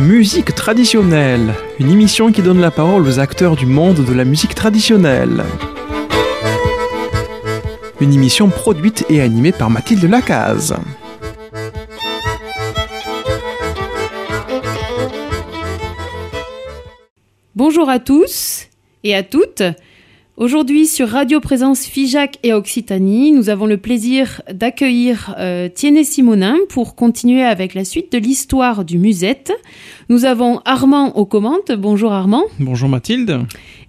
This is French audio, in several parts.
Musique traditionnelle, une émission qui donne la parole aux acteurs du monde de la musique traditionnelle. Une émission produite et animée par Mathilde Lacaze. Bonjour à tous et à toutes. Aujourd'hui sur Radio Présence Figeac et Occitanie, nous avons le plaisir d'accueillir euh, Simonin pour continuer avec la suite de l'histoire du musette. Nous avons Armand aux commandes. Bonjour Armand. Bonjour Mathilde.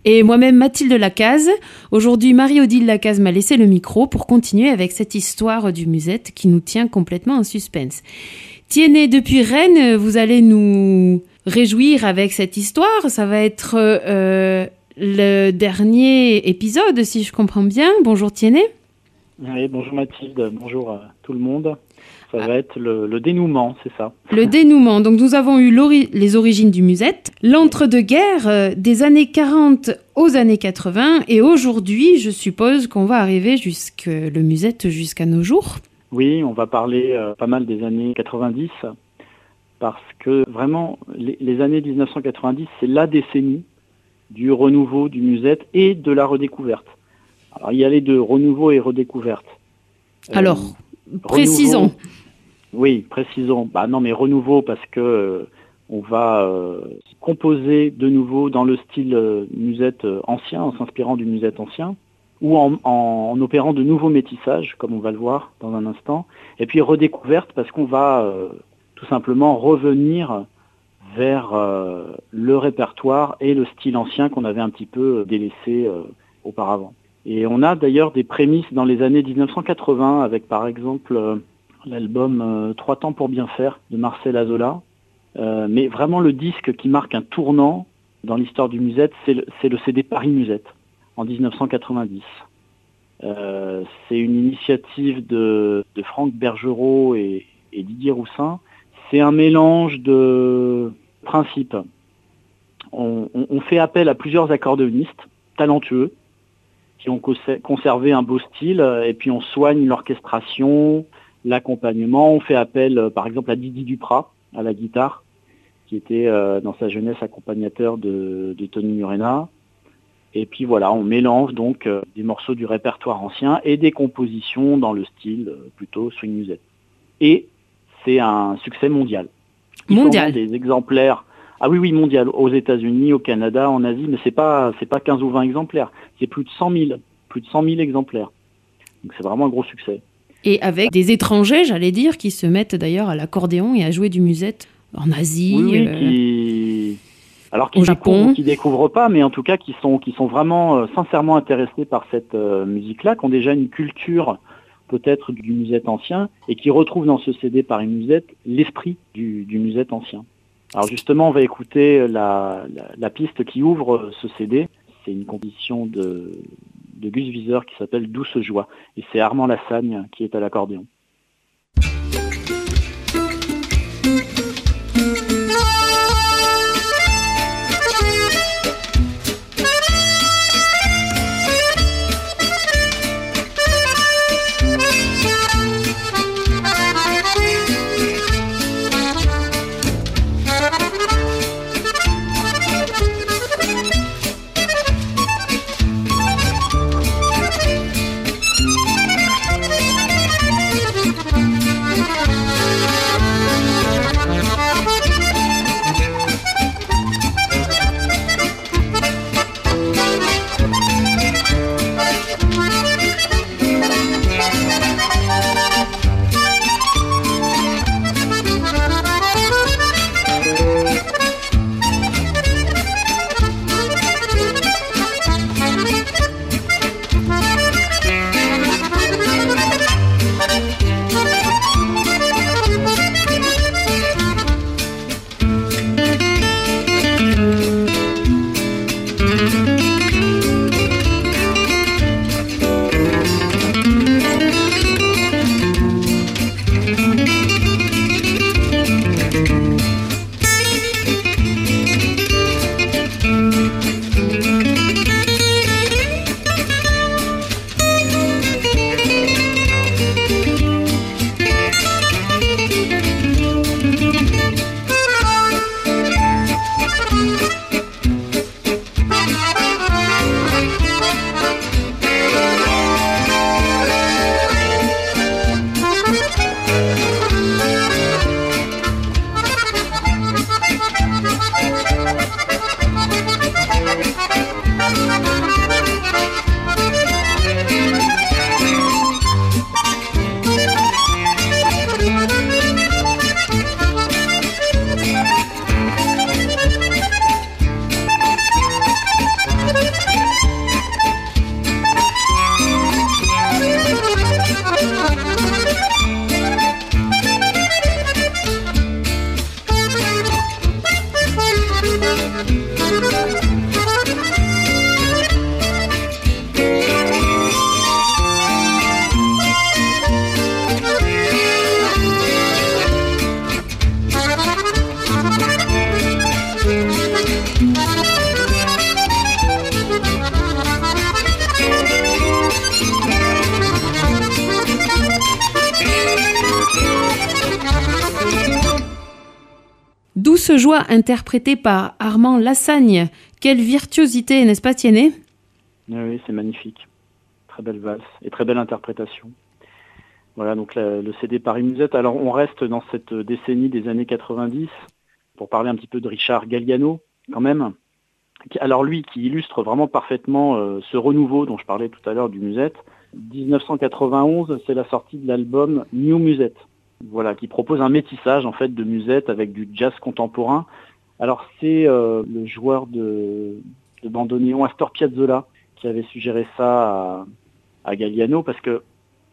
Et moi-même Mathilde Lacaze. Aujourd'hui, Marie-Odile Lacaze m'a laissé le micro pour continuer avec cette histoire du musette qui nous tient complètement en suspense. Tiennet, depuis Rennes, vous allez nous réjouir avec cette histoire. Ça va être euh, le dernier épisode, si je comprends bien. Bonjour Tiennet. Oui, bonjour Mathilde, bonjour à tout le monde. Ça va être le, dénouement, c'est ça? Le dénouement. Donc nous avons eu les origines du musette, l'entre-deux-guerres, euh, des années 40 aux années 80, et aujourd'hui, je suppose qu'on va arriver jusque le musette jusqu'à nos jours. Oui, on va parler euh, pas mal des années 90 parce que vraiment, les, années 1990, c'est la décennie du renouveau du musette et de la redécouverte. Alors, il y a les deux, renouveau et redécouverte. Euh, Alors, précisons. Oui, précisons. Bah non, mais renouveau parce que euh, on va euh, composer de nouveau dans le style musette ancien, en s'inspirant du musette ancien, ou en, en, opérant de nouveaux métissages, comme on va le voir dans un instant. Et puis redécouverte parce qu'on va tout simplement revenir vers euh, le répertoire et le style ancien qu'on avait un petit peu délaissé euh, auparavant. Et on a d'ailleurs des prémices dans les années 1980 avec par exemple euh, l'album Trois temps pour bien faire de Marcel Azola. mais vraiment le disque qui marque un tournant dans l'histoire du musette, c'est le, CD Paris Musette en 1990. c'est une initiative de, Franck Bergerot et Didier Roussin c'est un mélange de principes. On, fait appel à plusieurs accordéonistes talentueux qui ont conservé un beau style et puis on soigne l'orchestration, l'accompagnement. On fait appel euh, par exemple à Didi Duprat à la guitare qui était euh, dans sa jeunesse accompagnateur de, Tony Murena. Et puis voilà, on mélange donc euh, des morceaux du répertoire ancien et des compositions dans le style plutôt swing musette. Et c'est un succès mondial. Mondial. Des exemplaires. Ah oui, oui, mondial. Aux États-Unis, au Canada, en Asie, mais c'est pas, c'est pas 15 ou 20 exemplaires. C'est plus de 100 000, plus de 100 000 exemplaires. Donc c'est vraiment un gros succès. Et avec des étrangers, j'allais dire, qui se mettent d'ailleurs à l'accordéon et à jouer du musette en Asie. Oui, euh, qui... Alors qui découvrent, qui découvrent pas, mais en tout cas qui sont, qui sont vraiment euh, sincèrement intéressés par cette euh, musique-là, qui ont déjà une culture peut-être du musette ancien et qui retrouve dans ce CD par une musette l'esprit du, musette ancien. Alors justement, on va écouter la, piste qui ouvre ce CD. C'est une composition de, de Gus Viseur qui s'appelle Douce Joie. Et c'est Armand Lassagne qui est à l'accordéon. Douce joie interprétée par Armand Lassagne. Quelle virtuosité, n'est-ce pas Tiennet? Oui, c'est magnifique. Très belle valse et très belle interprétation. Voilà, donc le CD Paris Musette. Alors on reste dans cette décennie des années 90 pour parler un petit peu de Richard Galliano quand même. Alors lui qui illustre vraiment parfaitement euh, ce renouveau dont je parlais tout à l'heure du Musette. 1991, c'est la sortie de l'album New Musette. Voilà, qui propose un métissage en fait de musette avec du jazz contemporain. Alors c'est euh, le joueur de, de Astor Piazzolla qui avait suggéré ça à Galliano parce que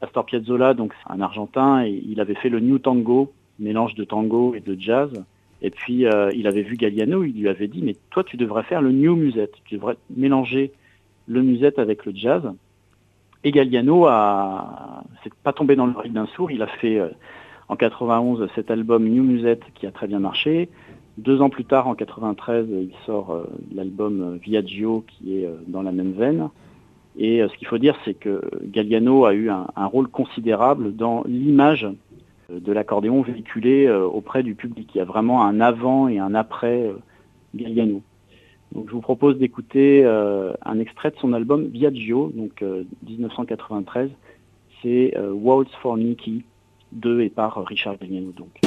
Astor Piazzolla, donc c'est un Argentin, et il avait fait le New Tango, mélange de tango et de jazz. Et puis euh, il avait vu Galliano, il lui avait dit mais toi tu devrais faire le New Musette, tu devrais mélanger le musette avec le jazz. Et Galliano a c'est pas tombé dans l'oreille d'un sourd, il a fait euh, en 91 cet album New Musette qui a très bien marché. Deux ans plus tard, en 93, il sort euh, l'album Viaggio qui est dans la même veine. Et euh, ce qu'il faut dire, c'est que Galliano a eu un, rôle considérable dans l'image euh, de l'accordéon véhiculé euh, auprès du public. Il y a vraiment un avant et un après Galliano. Donc je vous propose d'écouter un extrait de son album Viaggio, donc 1993. C'est Waltz for Nicky de et par Richard Galliano. Donc.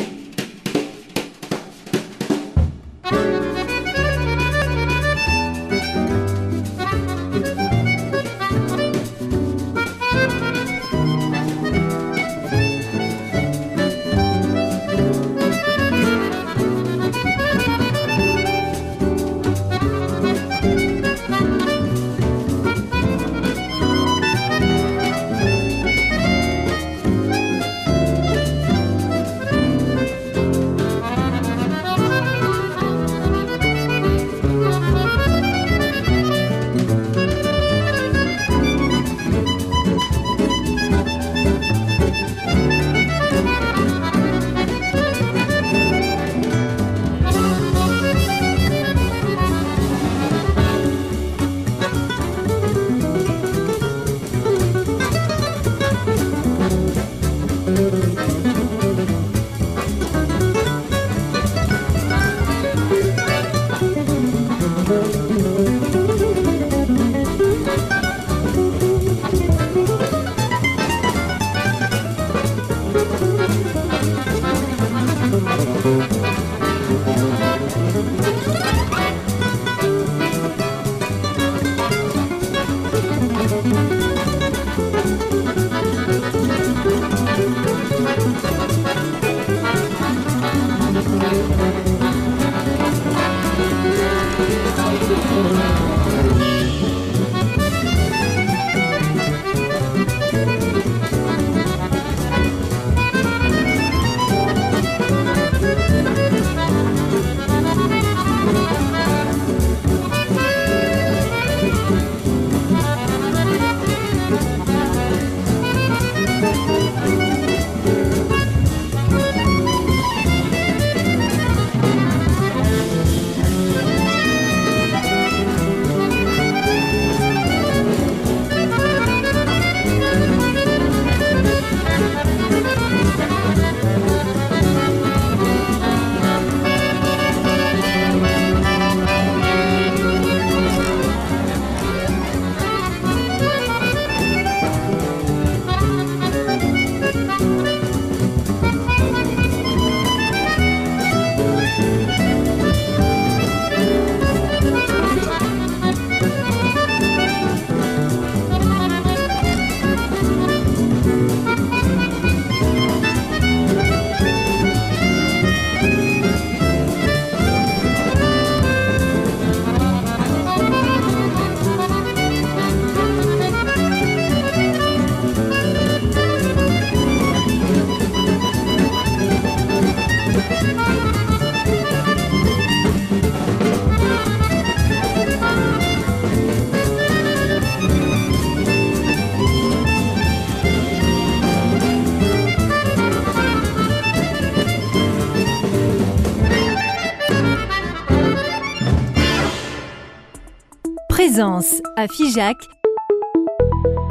Présence à Figeac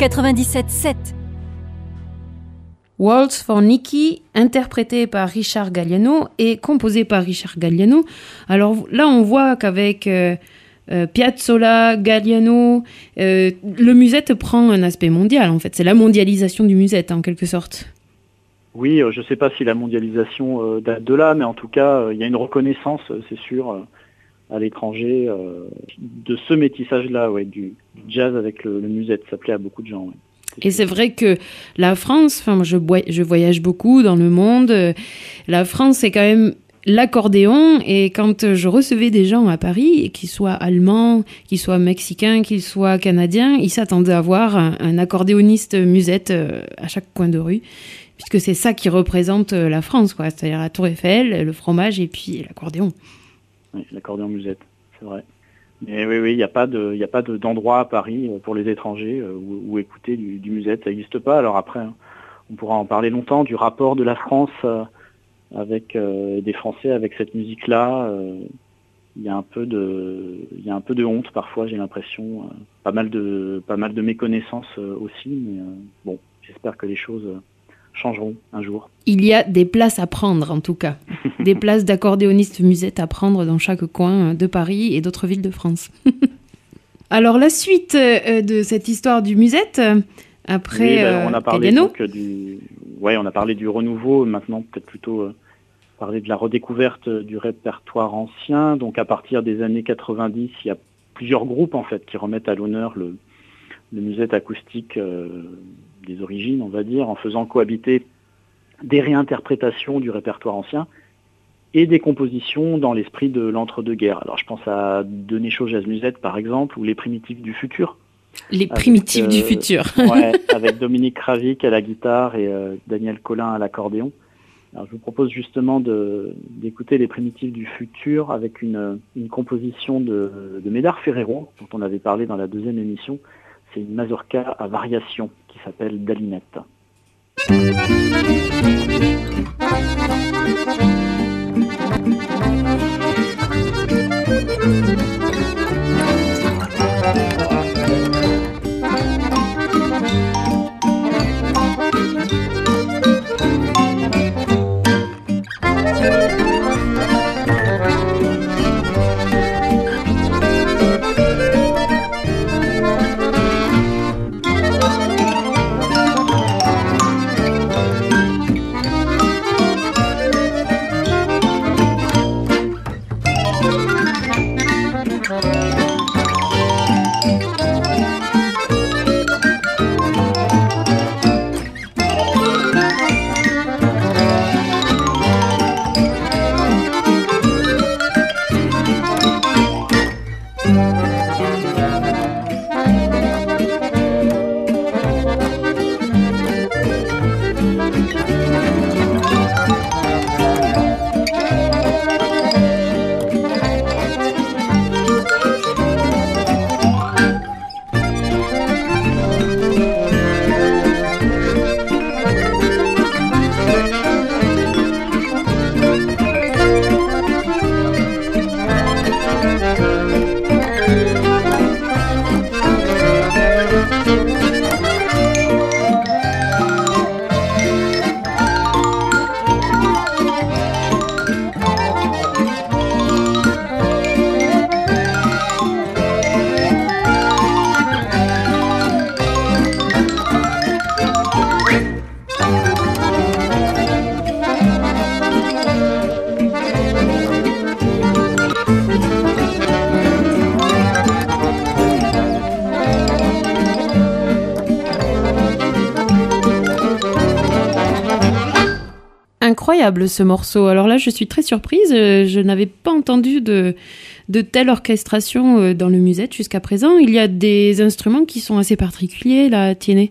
97.7. Waltz for Nikki, interprété par Richard Galliano et composé par Richard Galliano. Alors là, on voit qu'avec euh, euh, Piazzolla, Galliano, euh, le musette prend un aspect mondial en fait. C'est la mondialisation du musette en quelque sorte. Oui, je ne sais pas si la mondialisation date de là, mais en tout cas, il y a une reconnaissance, c'est sûr, à l'étranger de ce métissage-là, ouais, du, jazz avec le, musette. Ça plaît à beaucoup de gens. Et c'est vrai que la France, je, voyage beaucoup dans le monde. La France, c'est quand même l'accordéon. Et quand je recevais des gens à Paris, qu'ils soient allemands, qu'ils soient mexicains, qu'ils soient canadiens, ils s'attendaient à voir un, accordéoniste musette euh, à chaque coin de rue. Puisque c'est ça qui représente euh, la France, quoi. C'est-à-dire la Tour Eiffel, le fromage et puis l'accordéon. Oui, l'accordéon musette, c'est vrai. Mais oui, oui, il n'y a pas d'endroit à Paris euh, pour les étrangers euh, où, écouter du, musette, ça n'existe pas. Alors après, hein, on pourra en parler longtemps du rapport de la France euh, avec des Français avec cette musique-là. Il y a un peu de, y a un peu de honte parfois, j'ai l'impression, pas mal de, pas mal de méconnaissance aussi. Mais bon, j'espère que les choses changeront un jour. Il y a des places à prendre en tout cas, des places d'accordéonistes musette à prendre dans chaque coin de Paris et d'autres villes de France. Alors la suite euh, de cette histoire du musette, après ben, euh, on a parlé du, ouais, on a parlé du renouveau. Maintenant peut-être plutôt euh, parler de la redécouverte du répertoire ancien. Donc à partir des années 90, il y a plusieurs groupes en fait qui remettent à l'honneur le, le musette acoustique des origines, on va dire, en faisant cohabiter des réinterprétations du répertoire ancien et des compositions dans l'esprit de l'entre-deux-guerres. Alors je pense à Denis Jazz Musette par exemple, ou Les Primitifs du futur. Les Primitifs du euh, futur. avec Dominique Kravik à la guitare et euh, Daniel Collin à l'accordéon. Alors je vous propose justement d'écouter Les Primitifs du futur avec une, composition de, de Médard Ferrero, dont on avait parlé dans la deuxième émission. C'est une mazurka à variation qui s'appelle Dalinette. Ce morceau. Alors là, je suis très surprise. Euh, je n'avais pas entendu de, de telle orchestration euh, dans le musette jusqu'à présent. Il y a des instruments qui sont assez particuliers, là, Tiennet.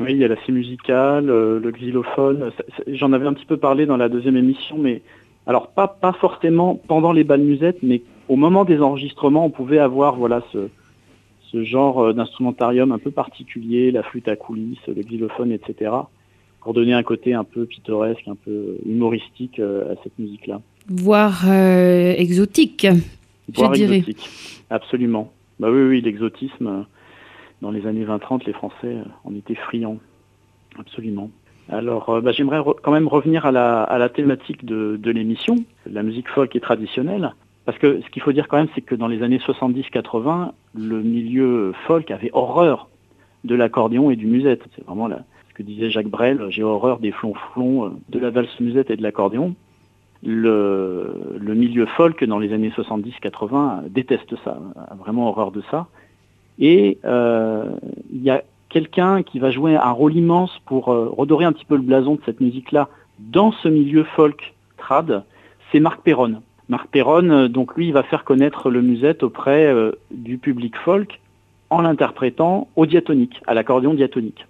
Oui, il y a la musicale, euh, le xylophone. J'en avais un petit peu parlé dans la deuxième émission, mais alors pas, pas forcément pendant les balles musettes, mais au moment des enregistrements, on pouvait avoir voilà ce, ce genre d'instrumentarium un peu particulier, la flûte à coulisses, le xylophone, etc pour donner un côté un peu pittoresque, un peu humoristique euh, à cette musique-là. Voire euh, exotique, Voire je dirais. Exotique. Absolument. Bah oui, oui, l'exotisme, dans les années 20-30, les Français en étaient friands. Absolument. Alors, euh, bah, j'aimerais quand même revenir à la, thématique de, l'émission, la musique folk et traditionnelle. Parce que ce qu'il faut dire quand même, c'est que dans les années 70-80, le milieu folk avait horreur de l'accordéon et du musette. C'est vraiment que disait Jacques Brel, j'ai horreur des flonflons, euh, de la valse musette et de l'accordéon. Le, milieu folk dans les années 70-80 déteste ça, a vraiment horreur de ça. Et euh, il y a quelqu'un qui va jouer un rôle immense pour euh, redorer un petit peu le blason de cette musique-là dans ce milieu folk trad, c'est Marc Perron. Marc Perron, donc lui, il va faire connaître le musette auprès du public folk en l'interprétant au diatonique, à l'accordéon diatonique.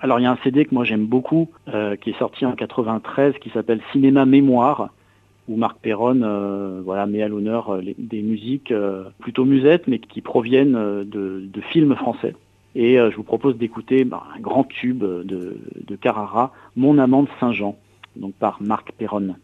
Alors il y a un CD que moi j'aime beaucoup, qui est sorti en 93, qui s'appelle Cinéma Mémoire, où Marc Perron voilà, met à l'honneur des musiques plutôt musettes, mais qui proviennent de films français. Et euh, je vous propose d'écouter bah, un grand tube de, de Carrara, Mon amant de Saint-Jean, donc par Marc Perron.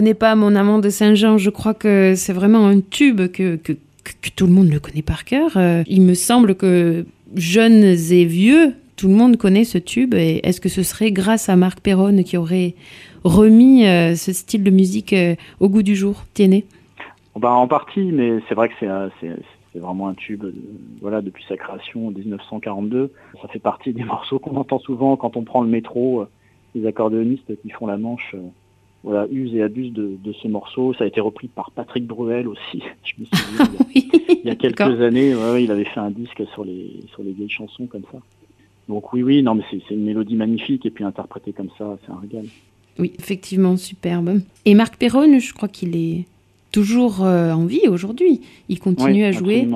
Ne connaît pas Mon amant de Saint-Jean, je crois que c'est vraiment un tube que, que, tout le monde le connaît par cœur. Euh, il me semble que jeunes et vieux, tout le monde connaît ce tube. Et est-ce que ce serait grâce à Marc Perron qui aurait remis euh, ce style de musique euh, au goût du jour? Tiennet bah, En partie, mais c'est vrai que c'est vraiment un tube voilà, depuis sa création en 1942. Ça fait partie des morceaux qu'on entend souvent quand on prend le métro, les accordéonistes qui font la manche voilà, use et abuse de, ce morceau. Ça a été repris par Patrick Bruel aussi. Je me souviens, il, y a, quelques années, il avait fait un disque sur les, sur les vieilles chansons comme ça. Donc oui, oui, non, mais c'est une mélodie magnifique et puis interprétée comme ça, c'est un régal. Oui, effectivement, superbe. Et Marc Perron, je crois qu'il est toujours euh, en vie aujourd'hui. Il continue à jouer.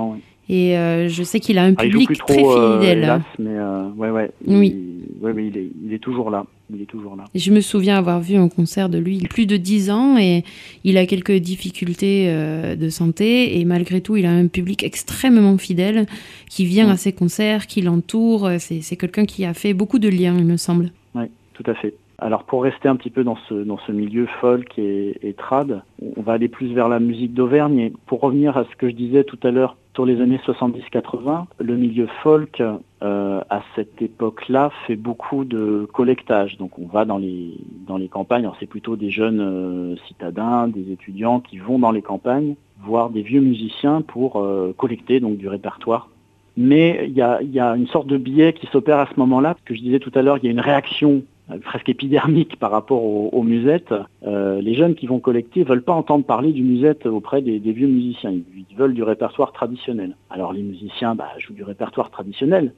Et euh, je sais qu'il a un ah, public très euh, fidèle. mais ouais, ouais, oui. Il, est, il est toujours là il est toujours là. Je me souviens avoir vu un concert de lui il a plus de 10 ans et il a quelques difficultés euh, de santé et malgré tout il a un public extrêmement fidèle qui vient à ses concerts, qui l'entoure. C'est quelqu'un qui a fait beaucoup de liens il me semble. Oui, tout à fait. Alors pour rester un petit peu dans ce, dans ce milieu folk et, et trad, on va aller plus vers la musique d'Auvergne. Et pour revenir à ce que je disais tout à l'heure sur les années 70-80, le milieu folk euh, à cette époque-là fait beaucoup de collectage. Donc on va dans les, dans les campagnes, c'est plutôt des jeunes euh, citadins, des étudiants qui vont dans les campagnes voir des vieux musiciens pour euh, collecter donc du répertoire. Mais il y a, une sorte de biais qui s'opère à ce moment-là, que je disais tout à l'heure, il y a une réaction presque épidermique par rapport aux, musettes. Euh, les jeunes qui vont collecter veulent pas entendre parler du musette auprès des, vieux musiciens. Ils, veulent du répertoire traditionnel. Alors les musiciens bah, jouent du répertoire traditionnel,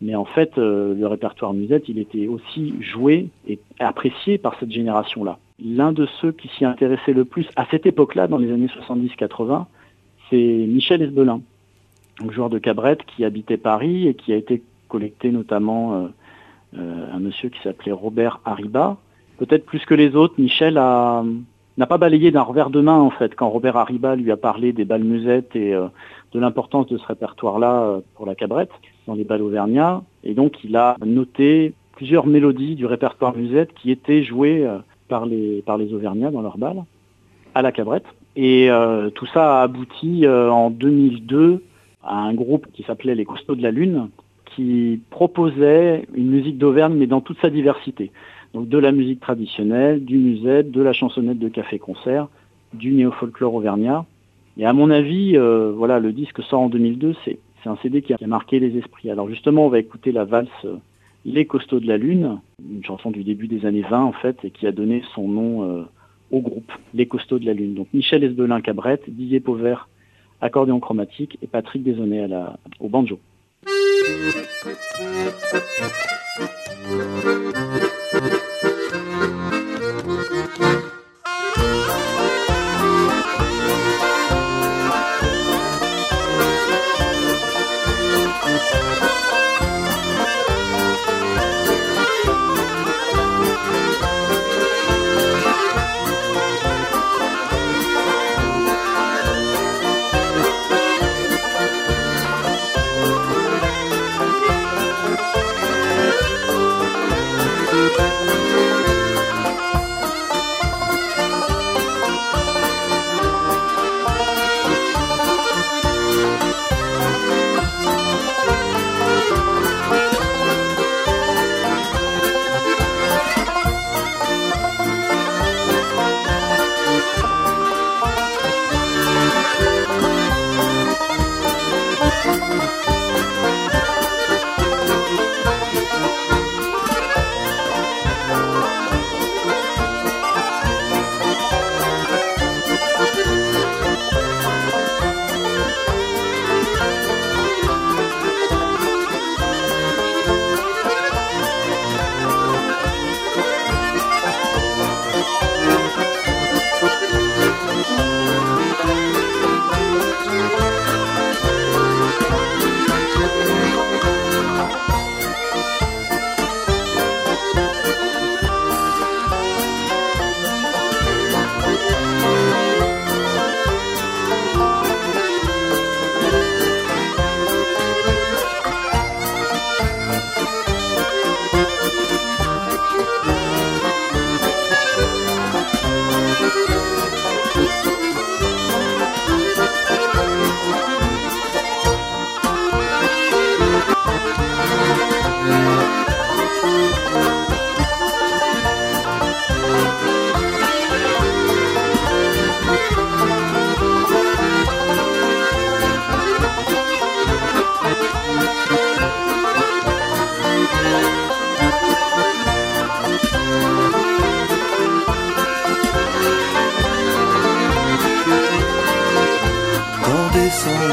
mais en fait, euh, le répertoire musette, il était aussi joué et apprécié par cette génération-là. L'un de ceux qui s'y intéressait le plus à cette époque-là, dans les années 70-80, c'est Michel Esbelin joueur de cabrette qui habitait Paris et qui a été collecté notamment euh, euh, un monsieur qui s'appelait Robert Hariba. Peut-être plus que les autres, Michel n'a pas balayé d'un revers de main en fait quand Robert Hariba lui a parlé des balles musettes et euh, de l'importance de ce répertoire-là pour la cabrette dans les balles auvergnats. Et donc il a noté plusieurs mélodies du répertoire musette qui étaient jouées par les, par les auvergnats dans leurs balles à la cabrette. Et tout ça a abouti en 2002 à un groupe qui s'appelait les Costauds de la Lune, qui proposait une musique d'Auvergne, mais dans toute sa diversité. Donc de la musique traditionnelle, du musette, de la chansonnette de café-concert, du néo-folklore auvergnat. Et à mon avis, euh, voilà, le disque sort en 2002, c'est un CD qui a, marqué les esprits. Alors justement, on va écouter la valse Les Costauds de la Lune, une chanson du début des années 20 en fait, et qui a donné son nom euh, au groupe Les Costauds de la Lune. Donc Michel Esbelin Cabrette, Didier Pauvert accordéon chromatique, et Patrick Desonnet à la, au banjo. Thank you.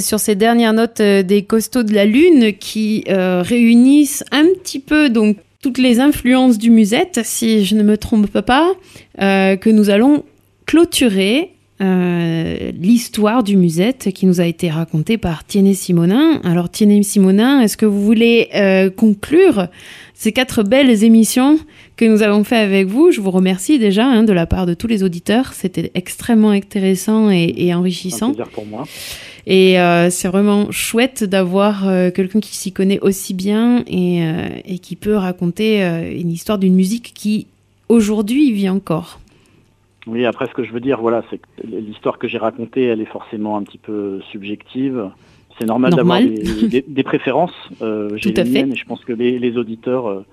sur ces dernières notes euh, des costauds de la Lune qui euh, réunissent un petit peu donc toutes les influences du musette, si je ne me trompe pas, euh, que nous allons clôturer euh, l'histoire du musette qui nous a été racontée par Tiennet Simonin. Alors Tiennet Simonin, est-ce que vous voulez euh, conclure ces quatre belles émissions que nous avons fait avec vous? Je vous remercie déjà hein, de la part de tous les auditeurs. C'était extrêmement intéressant et, et enrichissant. Un plaisir pour moi. Et euh, c'est vraiment chouette d'avoir quelqu'un qui s'y connaît aussi bien et, et qui peut raconter une histoire d'une musique qui aujourd'hui vit encore. Oui, après ce que je veux dire, voilà, c'est que l'histoire que j'ai racontée, elle est forcément un petit peu subjective. C'est normal, d'avoir des, des- des préférences. Euh, j'ai les miennes et je pense que les, les auditeurs euh,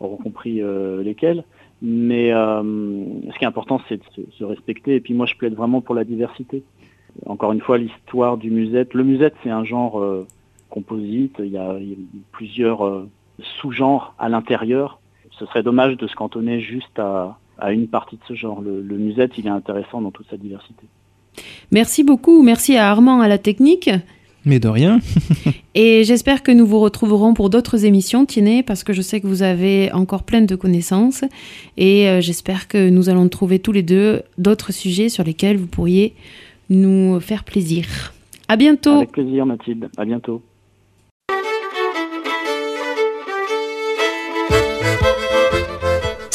auront compris euh, lesquelles. Mais euh, ce qui est important, c'est de se, se respecter. Et puis moi, je plaide vraiment pour la diversité. Encore une fois, l'histoire du musette. Le musette, c'est un genre composite. Il y a, il y a plusieurs sous-genres à l'intérieur. Ce serait dommage de se cantonner juste à, à une partie de ce genre. Le, le musette, il est intéressant dans toute sa diversité. Merci beaucoup, merci à Armand à la technique. Mais de rien. Et j'espère que nous vous retrouverons pour d'autres émissions, Tiennet, parce que je sais que vous avez encore plein de connaissances. Et euh, j'espère que nous allons trouver tous les deux d'autres sujets sur lesquels vous pourriez nous faire plaisir. À bientôt. Avec plaisir, Mathilde. À bientôt.